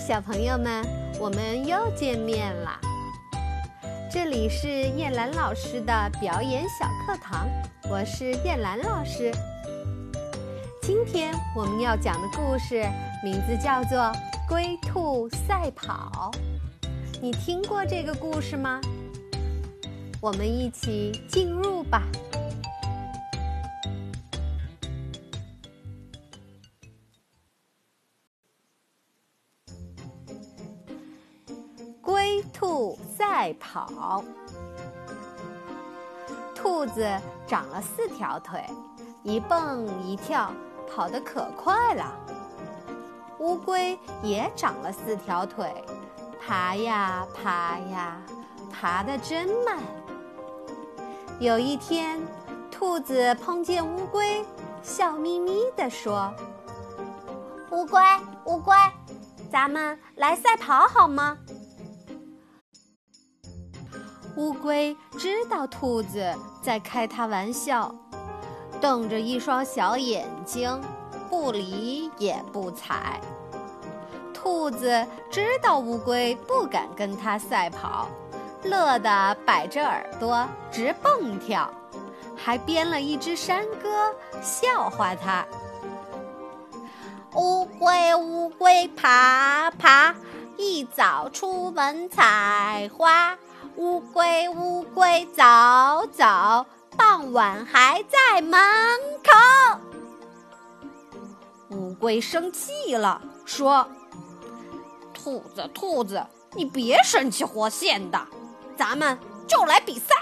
小朋友们，我们又见面啦！这里是叶兰老师的表演小课堂，我是叶兰老师。今天我们要讲的故事名字叫做《龟兔赛跑》，你听过这个故事吗？我们一起进入吧。兔赛跑，兔子长了四条腿，一蹦一跳，跑得可快了。乌龟也长了四条腿，爬呀爬呀，爬得真慢。有一天，兔子碰见乌龟，笑眯眯地说：“乌龟，乌龟，咱们来赛跑好吗？”乌龟知道兔子在开它玩笑，瞪着一双小眼睛，不理也不睬。兔子知道乌龟不敢跟它赛跑，乐得摆着耳朵直蹦跳，还编了一支山歌笑话它：乌龟乌龟爬爬，一早出门采花。乌龟，乌龟，早早，傍晚还在门口。乌龟生气了，说：“兔子，兔子，你别生气活现的，咱们就来比赛。”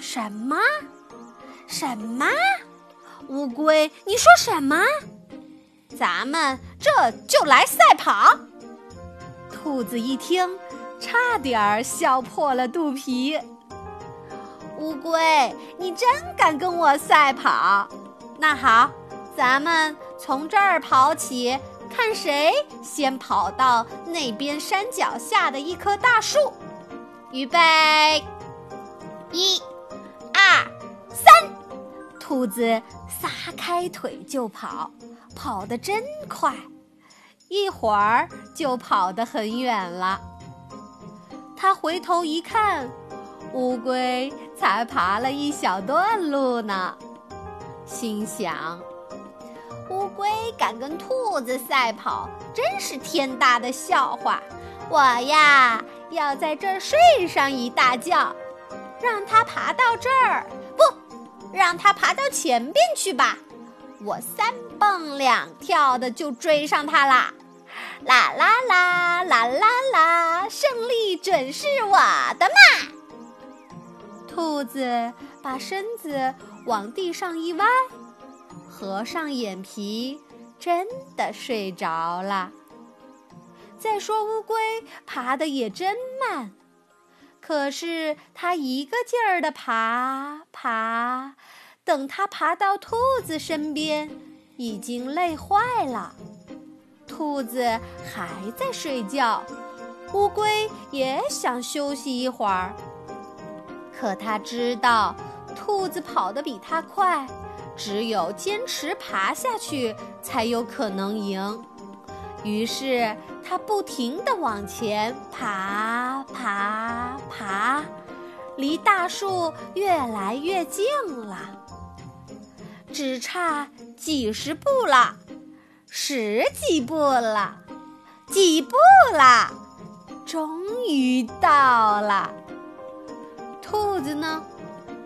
什么？什么？乌龟，你说什么？咱们这就来赛跑。兔子一听。差点儿笑破了肚皮。乌龟，你真敢跟我赛跑？那好，咱们从这儿跑起，看谁先跑到那边山脚下的一棵大树。预备，一、二、三！兔子撒开腿就跑，跑得真快，一会儿就跑得很远了。他回头一看，乌龟才爬了一小段路呢，心想：乌龟敢跟兔子赛跑，真是天大的笑话！我呀，要在这儿睡上一大觉，让它爬到这儿，不，让它爬到前边去吧，我三蹦两跳的就追上它啦！啦啦啦啦啦啦！胜利准是我的嘛！兔子把身子往地上一歪，合上眼皮，真的睡着了。再说乌龟爬得也真慢，可是它一个劲儿的爬爬，等它爬到兔子身边，已经累坏了。兔子还在睡觉，乌龟也想休息一会儿。可它知道兔子跑得比它快，只有坚持爬下去才有可能赢。于是它不停地往前爬爬爬，离大树越来越近了，只差几十步了。十几步了，几步了，终于到了。兔子呢？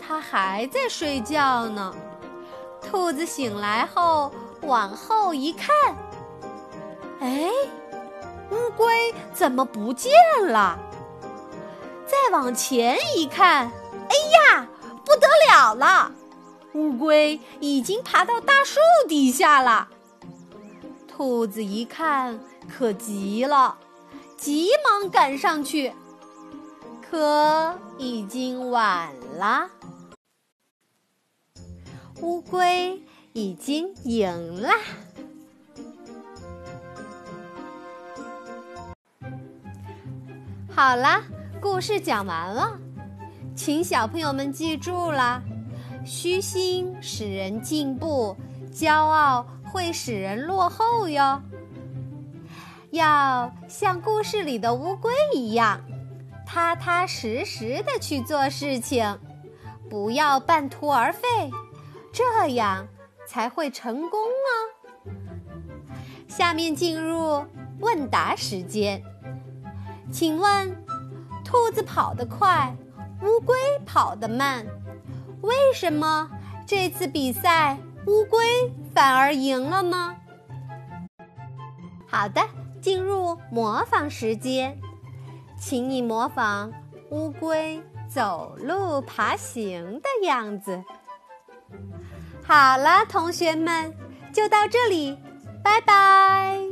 它还在睡觉呢。兔子醒来后往后一看，哎，乌龟怎么不见了？再往前一看，哎呀，不得了了！乌龟已经爬到大树底下了。兔子一看，可急了，急忙赶上去，可已经晚了。乌龟已经赢了。好了，故事讲完了，请小朋友们记住了：虚心使人进步，骄傲。会使人落后哟。要像故事里的乌龟一样，踏踏实实的去做事情，不要半途而废，这样才会成功哦。下面进入问答时间，请问，兔子跑得快，乌龟跑得慢，为什么这次比赛乌龟反而赢了吗？好的。进入模仿时间，请你模仿乌龟走路、爬行的样子。好了，同学们，就到这里，拜拜。